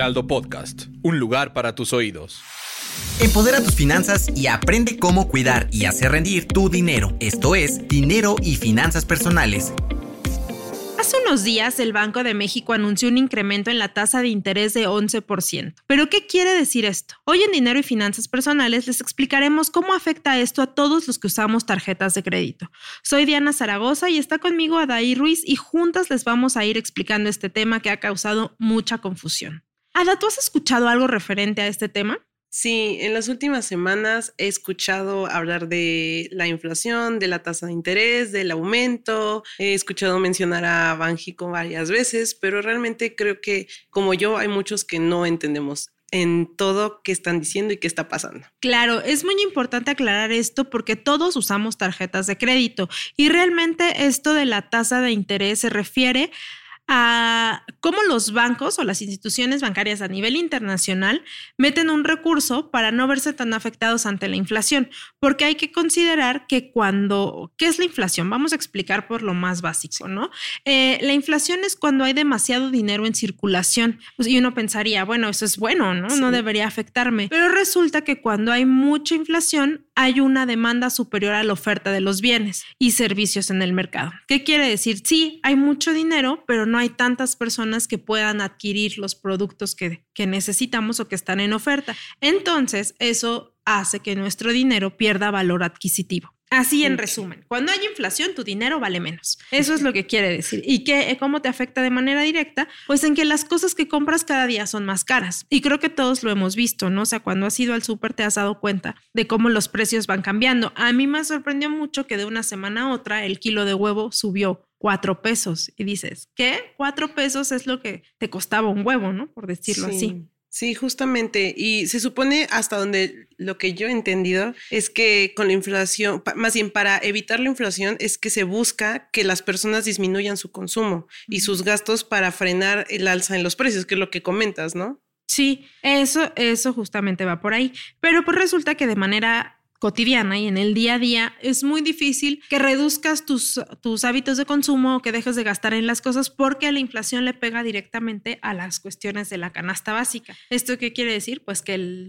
Heraldo Podcast, un lugar para tus oídos. Empodera tus finanzas y aprende cómo cuidar y hacer rendir tu dinero. Esto es Dinero y Finanzas Personales Hace unos días el Banco de México anunció un incremento en la tasa de interés de 11%. ¿Pero qué quiere decir esto? Hoy en Dinero y Finanzas Personales les explicaremos cómo afecta esto a todos los que usamos tarjetas de crédito. Soy Diana Zaragoza y está conmigo Adaí Ruiz y juntas les vamos a ir explicando este tema que ha causado mucha confusión. Ada, ¿tú has escuchado algo referente a este tema? Sí, en las últimas semanas he escuchado hablar de la inflación, de la tasa de interés, del aumento. He escuchado mencionar a Banjico varias veces, pero realmente creo que como yo hay muchos que no entendemos en todo qué están diciendo y qué está pasando. Claro, es muy importante aclarar esto porque todos usamos tarjetas de crédito y realmente esto de la tasa de interés se refiere a cómo los bancos o las instituciones bancarias a nivel internacional meten un recurso para no verse tan afectados ante la inflación, porque hay que considerar que cuando, ¿qué es la inflación? Vamos a explicar por lo más básico, ¿no? Eh, la inflación es cuando hay demasiado dinero en circulación pues, y uno pensaría, bueno, eso es bueno, ¿no? No debería afectarme, pero resulta que cuando hay mucha inflación hay una demanda superior a la oferta de los bienes y servicios en el mercado. ¿Qué quiere decir? Sí, hay mucho dinero, pero no hay tantas personas que puedan adquirir los productos que, que necesitamos o que están en oferta. Entonces, eso hace que nuestro dinero pierda valor adquisitivo. Así en resumen, cuando hay inflación, tu dinero vale menos. Eso es lo que quiere decir. ¿Y qué, cómo te afecta de manera directa? Pues en que las cosas que compras cada día son más caras. Y creo que todos lo hemos visto, ¿no? O sea, cuando has ido al súper te has dado cuenta de cómo los precios van cambiando. A mí me sorprendió mucho que de una semana a otra el kilo de huevo subió cuatro pesos. Y dices, ¿qué? Cuatro pesos es lo que te costaba un huevo, ¿no? Por decirlo así. Sí, justamente. Y se supone hasta donde lo que yo he entendido es que con la inflación, más bien para evitar la inflación, es que se busca que las personas disminuyan su consumo y sus gastos para frenar el alza en los precios, que es lo que comentas, ¿no? Sí, eso, eso justamente va por ahí. Pero pues resulta que de manera cotidiana y en el día a día, es muy difícil que reduzcas tus, tus hábitos de consumo o que dejes de gastar en las cosas porque la inflación le pega directamente a las cuestiones de la canasta básica. ¿Esto qué quiere decir? Pues que el...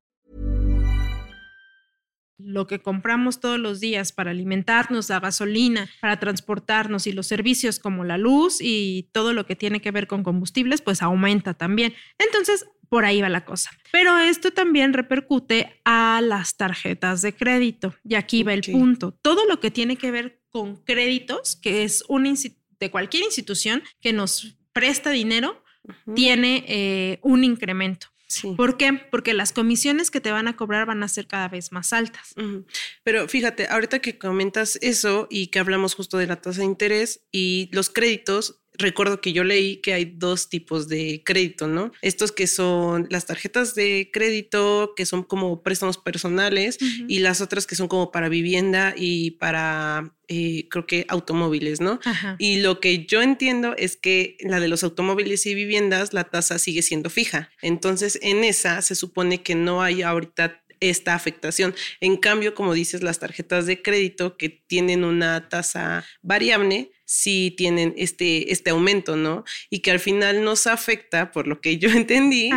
Lo que compramos todos los días para alimentarnos, la gasolina, para transportarnos y los servicios como la luz y todo lo que tiene que ver con combustibles, pues aumenta también. Entonces, por ahí va la cosa. Pero esto también repercute a las tarjetas de crédito. Y aquí va el punto. Todo lo que tiene que ver con créditos, que es un de cualquier institución que nos presta dinero, tiene eh, un incremento. ¿Por qué? Porque las comisiones que te van a cobrar van a ser cada vez más altas. Pero fíjate, ahorita que comentas eso y que hablamos justo de la tasa de interés y los créditos, recuerdo que yo leí que hay dos tipos de crédito, ¿no? Estos que son las tarjetas de crédito, que son como préstamos personales, y las otras que son como para vivienda y para, eh, creo que automóviles, ¿no? Y lo que yo entiendo es que la de los automóviles y viviendas, la tasa sigue siendo fija. Entonces, en esa se supone que no hay ahorita esta afectación. En cambio, como dices, las tarjetas de crédito que tienen una tasa variable, sí tienen este, este aumento, ¿no? Y que al final nos afecta, por lo que yo entendí,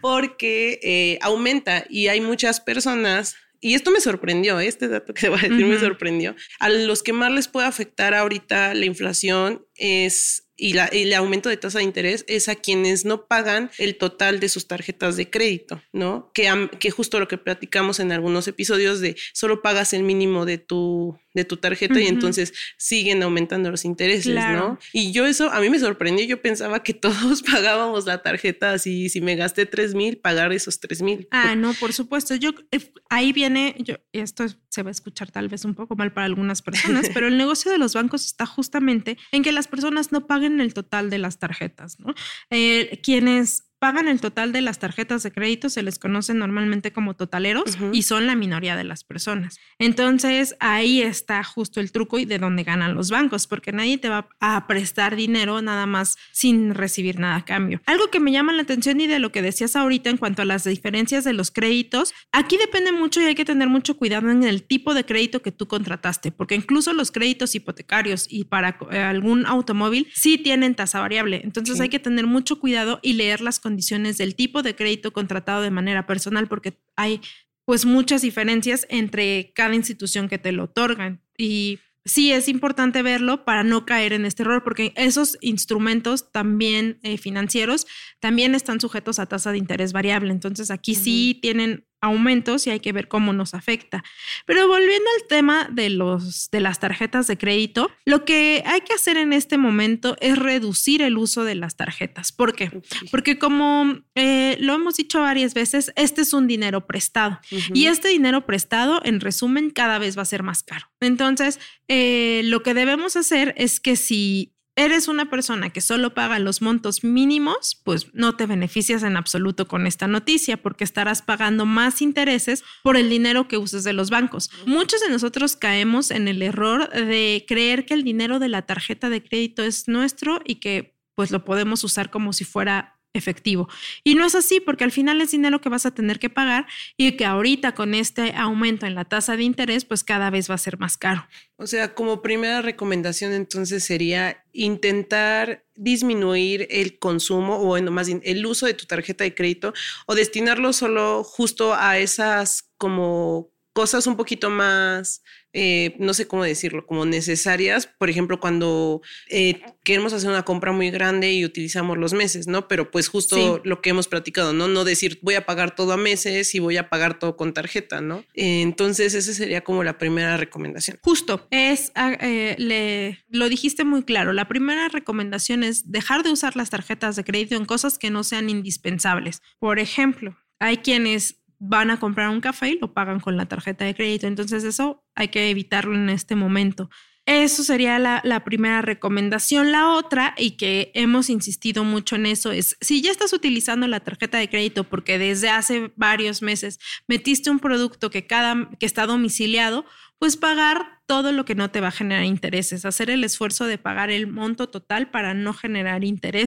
porque eh, aumenta y hay muchas personas y esto me sorprendió, este dato que se va a decir me sorprendió. A los que más les puede afectar ahorita la inflación es y, la, el aumento de tasa de interés es a quienes no pagan el total de sus tarjetas de crédito, ¿no? Que, que justo lo que platicamos en algunos episodios de solo pagas el mínimo de tu, de tu tarjeta y entonces siguen aumentando los intereses, ¿no? Y yo eso, a mí me sorprendió, yo pensaba que todos pagábamos la tarjeta así, si me gasté 3 mil, pagar esos 3 mil. Ah, no, por supuesto, yo, eh, ahí viene, yo, esto se va a escuchar tal vez un poco mal para algunas personas, pero el negocio de los bancos está justamente en que las personas no paguen consumen el total de las tarjetas, ¿no? Eh, quienes pagan el total de las tarjetas de crédito, se les conoce normalmente como totaleros y son la minoría de las personas. Entonces ahí está justo el truco y de dónde ganan los bancos, porque nadie te va a prestar dinero nada más sin recibir nada a cambio. Algo que me llama la atención y de lo que decías ahorita en cuanto a las diferencias de los créditos, aquí depende mucho y hay que tener mucho cuidado en el tipo de crédito que tú contrataste, porque incluso los créditos hipotecarios y para eh, algún automóvil sí tienen tasa variable. Entonces hay que tener mucho cuidado y leer las condiciones condiciones del tipo de crédito contratado de manera personal, porque hay pues muchas diferencias entre cada institución que te lo otorgan. Y sí es importante verlo para no caer en este error, porque esos instrumentos también eh, financieros también están sujetos a tasa de interés variable. Entonces aquí sí tienen aumentos y hay que ver cómo nos afecta. Pero volviendo al tema de, los, de las tarjetas de crédito, lo que hay que hacer en este momento es reducir el uso de las tarjetas. ¿Por qué? Porque como eh, lo hemos dicho varias veces, este es un dinero prestado y este dinero prestado, en resumen, cada vez va a ser más caro. Entonces, eh, lo que debemos hacer es que si eres una persona que solo paga los montos mínimos, pues no te beneficias en absoluto con esta noticia porque estarás pagando más intereses por el dinero que uses de los bancos. Muchos de nosotros caemos en el error de creer que el dinero de la tarjeta de crédito es nuestro y que pues lo podemos usar como si fuera efectivo. Y no es así porque al final es dinero que vas a tener que pagar y que ahorita con este aumento en la tasa de interés, pues cada vez va a ser más caro. O sea, como primera recomendación entonces sería intentar disminuir el consumo o bueno, más bien el uso de tu tarjeta de crédito o destinarlo solo justo a esas como cosas un poquito más eh, no sé cómo decirlo, como necesarias, por ejemplo, cuando eh, queremos hacer una compra muy grande y utilizamos los meses, ¿no? Pero pues justo lo que hemos platicado, ¿no? No decir voy a pagar todo a meses y voy a pagar todo con tarjeta, ¿no? entonces, esa sería como la primera recomendación. Justo, es, ah, eh, le, lo dijiste muy claro, la primera recomendación es dejar de usar las tarjetas de crédito en cosas que no sean indispensables. Por ejemplo, hay quienes van a comprar un café y lo pagan con la tarjeta de crédito. Entonces eso hay que evitarlo en este momento. Eso sería la, primera recomendación. La otra, y que hemos insistido mucho en eso, es si ya estás utilizando la tarjeta de crédito porque desde hace varios meses metiste un producto que, cada, que está domiciliado, pues pagar todo lo que no te va a generar intereses, hacer el esfuerzo de pagar el monto total para no generar interés.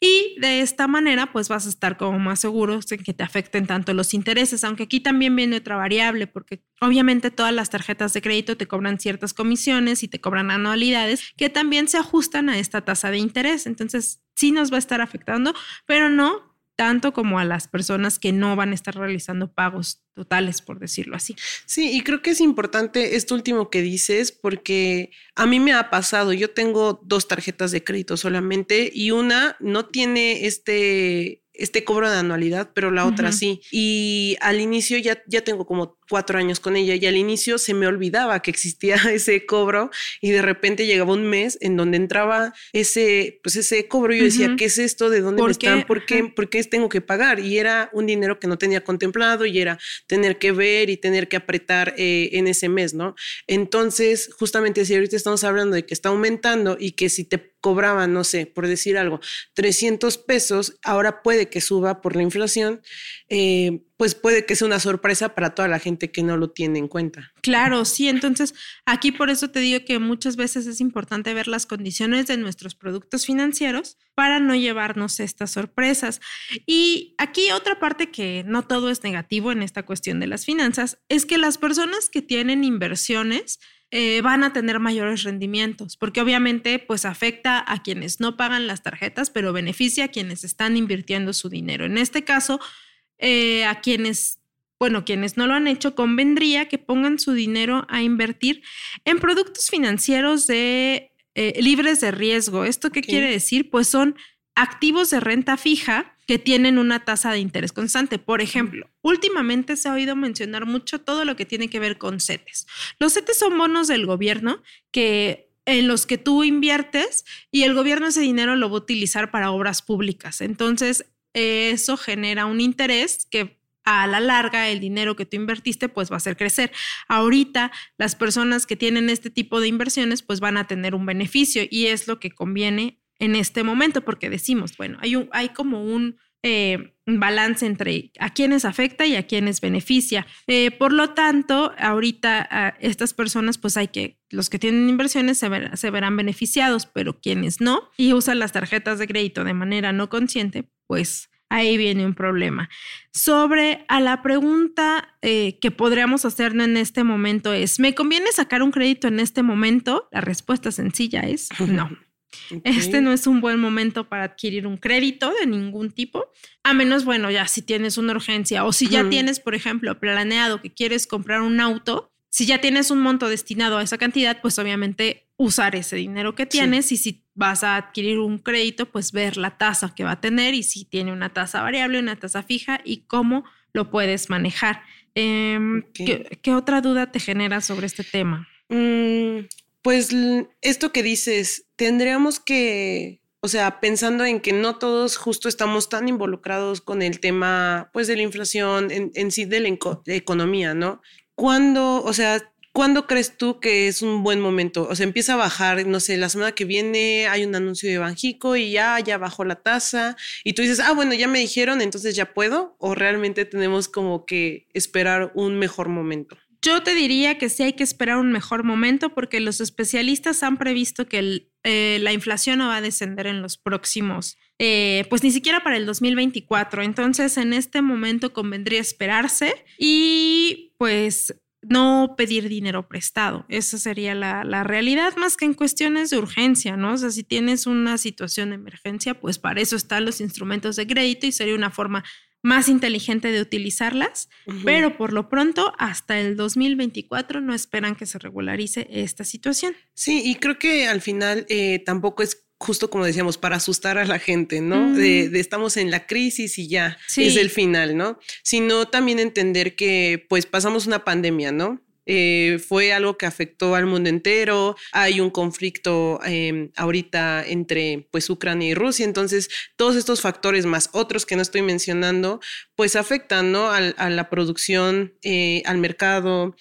Y de esta manera, pues vas a estar como más seguro en que te afecten tanto los intereses, aunque aquí también viene otra variable, porque obviamente todas las tarjetas de crédito te cobran ciertas comisiones y te cobran anualidades que también se ajustan a esta tasa de interés. Entonces, sí nos va a estar afectando, pero no tanto como a las personas que no van a estar realizando pagos totales, por decirlo así. Sí, y creo que es importante esto último que dices, porque a mí me ha pasado, yo tengo dos tarjetas de crédito solamente y una no tiene este este cobro de anualidad, pero la otra sí. Y al inicio ya, ya tengo como cuatro años con ella y al inicio se me olvidaba que existía ese cobro y de repente llegaba un mes en donde entraba ese, pues ese cobro y yo decía, ¿qué es esto? ¿De dónde me están? ¿Por qué, ¿Por qué tengo que pagar? Y era un dinero que no tenía contemplado y era tener que ver y tener que apretar eh, en ese mes, ¿no? Entonces, justamente si ahorita estamos hablando de que está aumentando y que si te cobraban, no sé, por decir algo, 300 pesos, ahora puede que suba por la inflación, eh, pues puede que sea una sorpresa para toda la gente que no lo tiene en cuenta. Claro, sí. Entonces, aquí por eso te digo que muchas veces es importante ver las condiciones de nuestros productos financieros para no llevarnos estas sorpresas. Y aquí otra parte que no todo es negativo en esta cuestión de las finanzas es que las personas que tienen inversiones eh, van a tener mayores rendimientos, porque obviamente pues afecta a quienes no pagan las tarjetas, pero beneficia a quienes están invirtiendo su dinero. En este caso, eh, a quienes, bueno, quienes no lo han hecho, convendría que pongan su dinero a invertir en productos financieros de eh, libres de riesgo. ¿Esto qué quiere decir? Pues son activos de renta fija que tienen una tasa de interés constante. Por ejemplo, últimamente se ha oído mencionar mucho todo lo que tiene que ver con CETES. Los CETES son bonos del gobierno que en los que tú inviertes y el gobierno ese dinero lo va a utilizar para obras públicas. Entonces, eso genera un interés que a la larga el dinero que tú invertiste pues va a hacer crecer. Ahorita las personas que tienen este tipo de inversiones pues van a tener un beneficio y es lo que conviene en este momento porque decimos, bueno, hay, un, hay como un, eh, balance entre a quienes afecta y a quienes beneficia. Eh, por lo tanto, ahorita estas personas pues hay que, los que tienen inversiones se, se verán beneficiados, pero quienes no y usan las tarjetas de crédito de manera no consciente, pues ahí viene un problema. Sobre a la pregunta eh, que podríamos hacernos en este momento es, ¿me conviene sacar un crédito en este momento? La respuesta sencilla es no. Este no es un buen momento para adquirir un crédito de ningún tipo, a menos, bueno, ya si tienes una urgencia o si ya tienes, por ejemplo, planeado que quieres comprar un auto, si ya tienes un monto destinado a esa cantidad, pues obviamente usar ese dinero que tienes y si vas a adquirir un crédito, pues ver la tasa que va a tener y si tiene una tasa variable, una tasa fija y cómo lo puedes manejar. Em, ¿qué, otra duda te genera sobre este tema? Mm, pues esto que dices, tendríamos que, o sea, pensando en que no todos justo estamos tan involucrados con el tema, pues, de la inflación en, sí de la economía, ¿no? ¿Cuándo, o sea, cuándo crees tú que es un buen momento? O sea, empieza a bajar, no sé, la semana que viene hay un anuncio de Banjico y ya, ya bajó la tasa y tú dices, ah, bueno, ya me dijeron, entonces ya puedo, o realmente tenemos como que esperar un mejor momento. Yo te diría que sí hay que esperar un mejor momento porque los especialistas han previsto que eh, la inflación no va a descender en los próximos, eh, pues ni siquiera para el 2024. Entonces, en este momento convendría esperarse y pues no pedir dinero prestado. Esa sería la, la, realidad, más que en cuestiones de urgencia, ¿no? O sea, si tienes una situación de emergencia, pues para eso están los instrumentos de crédito y sería una forma más inteligente de utilizarlas, pero por lo pronto hasta el 2024 no esperan que se regularice esta situación. Sí, y creo que al final eh, tampoco es justo como decíamos, para asustar a la gente, ¿no? de, estamos en la crisis y ya es el final, ¿no? Sino también entender que pues pasamos una pandemia, ¿no? Eh, fue algo que afectó al mundo entero. Hay un conflicto em, ahorita entre pues Ucrania y Rusia. Entonces, todos estos factores más otros que no estoy mencionando, pues afectan ¿no? a, la producción, eh, al mercado.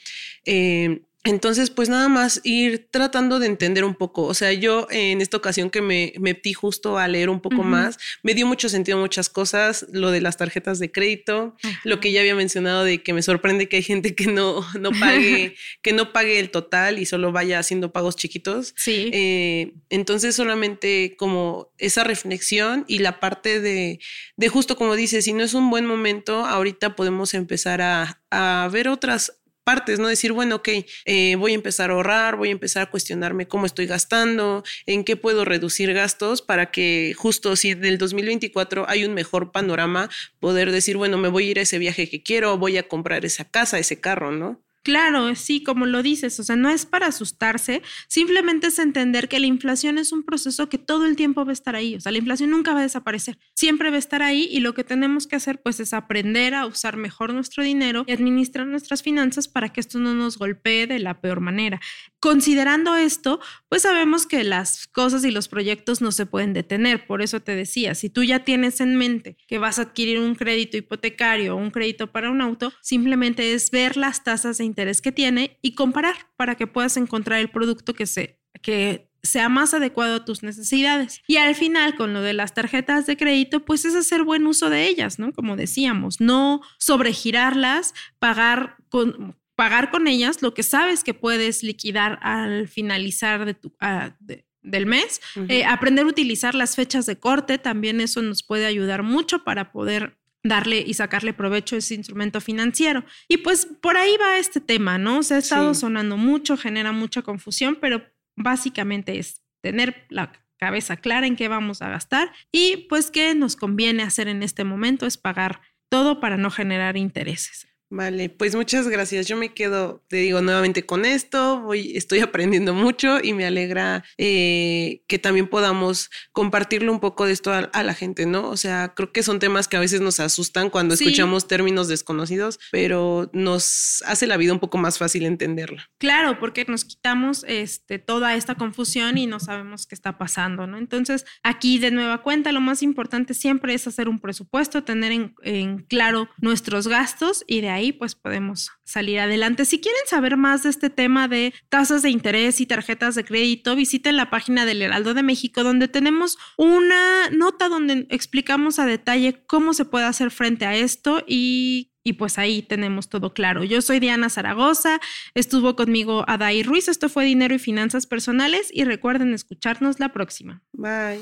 Entonces, pues nada más ir tratando de entender un poco. O sea, yo en esta ocasión que me, metí justo a leer un poco más, me dio mucho sentido muchas cosas, lo de las tarjetas de crédito, lo que ya había mencionado de que me sorprende que hay gente que no, no pague, que no pague el total y solo vaya haciendo pagos chiquitos. Sí. Eh, entonces, solamente como esa reflexión y la parte de, de justo como dice, si no es un buen momento, ahorita podemos empezar a, a ver otras partes, ¿no? Decir, bueno, ok, eh, voy a empezar a ahorrar, voy a empezar a cuestionarme cómo estoy gastando, en qué puedo reducir gastos para que justo si del 2024 hay un mejor panorama, poder decir, bueno, me voy a ir a ese viaje que quiero, voy a comprar esa casa, ese carro, ¿no? Claro, sí, como lo dices, o sea, no es para asustarse, simplemente es entender que la inflación es un proceso que todo el tiempo va a estar ahí, o sea, la inflación nunca va a desaparecer, siempre va a estar ahí y lo que tenemos que hacer pues es aprender a usar mejor nuestro dinero y administrar nuestras finanzas para que esto no nos golpee de la peor manera. Considerando esto, pues sabemos que las cosas y los proyectos no se pueden detener, por eso te decía, si tú ya tienes en mente que vas a adquirir un crédito hipotecario o un crédito para un auto, simplemente es ver las tasas de interés que tiene y comparar para que puedas encontrar el producto que, se, que sea más adecuado a tus necesidades. Y al final, con lo de las tarjetas de crédito, pues es hacer buen uso de ellas, ¿no? Como decíamos, no sobregirarlas, pagar con pagar con ellas lo que sabes que puedes liquidar al finalizar de tu, ah, del mes. Eh, aprender a utilizar las fechas de corte, también eso nos puede ayudar mucho para poder darle y sacarle provecho a ese instrumento financiero. Y pues por ahí va este tema, ¿no? Se ha estado sonando mucho, genera mucha confusión, pero básicamente es tener la cabeza clara en qué vamos a gastar y pues qué nos conviene hacer en este momento es pagar todo para no generar intereses. Vale, pues muchas gracias. Yo me quedo, te digo nuevamente con esto, voy, estoy aprendiendo mucho y me alegra eh, que también podamos compartirlo un poco de esto a, la gente, ¿no? O sea, creo que son temas que a veces nos asustan cuando escuchamos términos desconocidos, pero nos hace la vida un poco más fácil entenderla. Claro, porque nos quitamos este, toda esta confusión y no sabemos qué está pasando, ¿no? Entonces, aquí de nueva cuenta, lo más importante siempre es hacer un presupuesto, tener en, en claro nuestros gastos y de ahí ahí pues podemos salir adelante. Si quieren saber más de este tema de tasas de interés y tarjetas de crédito, visiten la página del Heraldo de México donde tenemos una nota donde explicamos a detalle cómo se puede hacer frente a esto y y pues ahí tenemos todo claro. Yo soy Diana Zaragoza, estuvo conmigo Adai Ruiz, esto fue Dinero y Finanzas Personales y recuerden escucharnos la próxima. Bye.